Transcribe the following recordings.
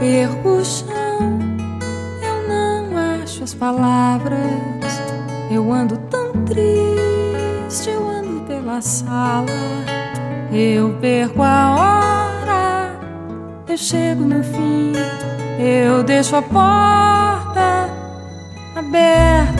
perco o chão, eu não acho as palavras. Eu ando tão triste, eu ando pela sala. Eu perco a hora, eu chego no fim, eu deixo a porta aberta.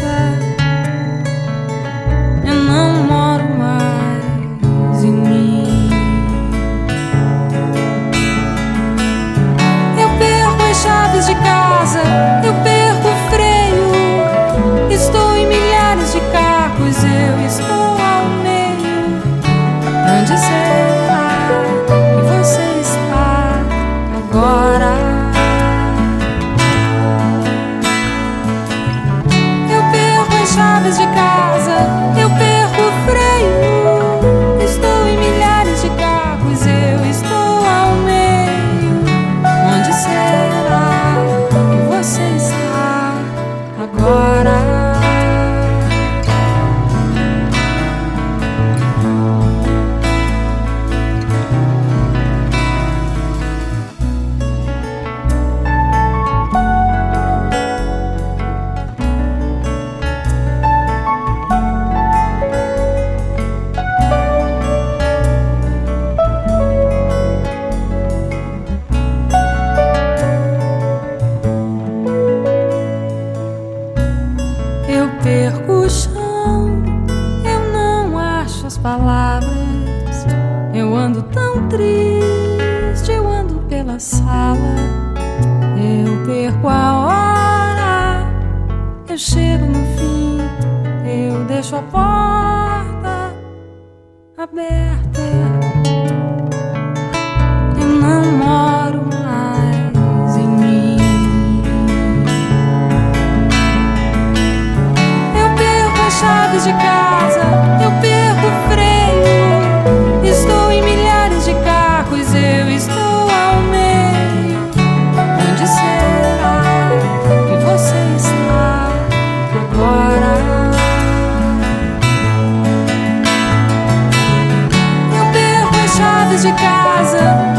Perco o chão, eu não acho as palavras. Eu ando tão triste, eu ando pela sala. Eu perco a hora, eu chego no fim, eu deixo a porta aberta. chaves de casa.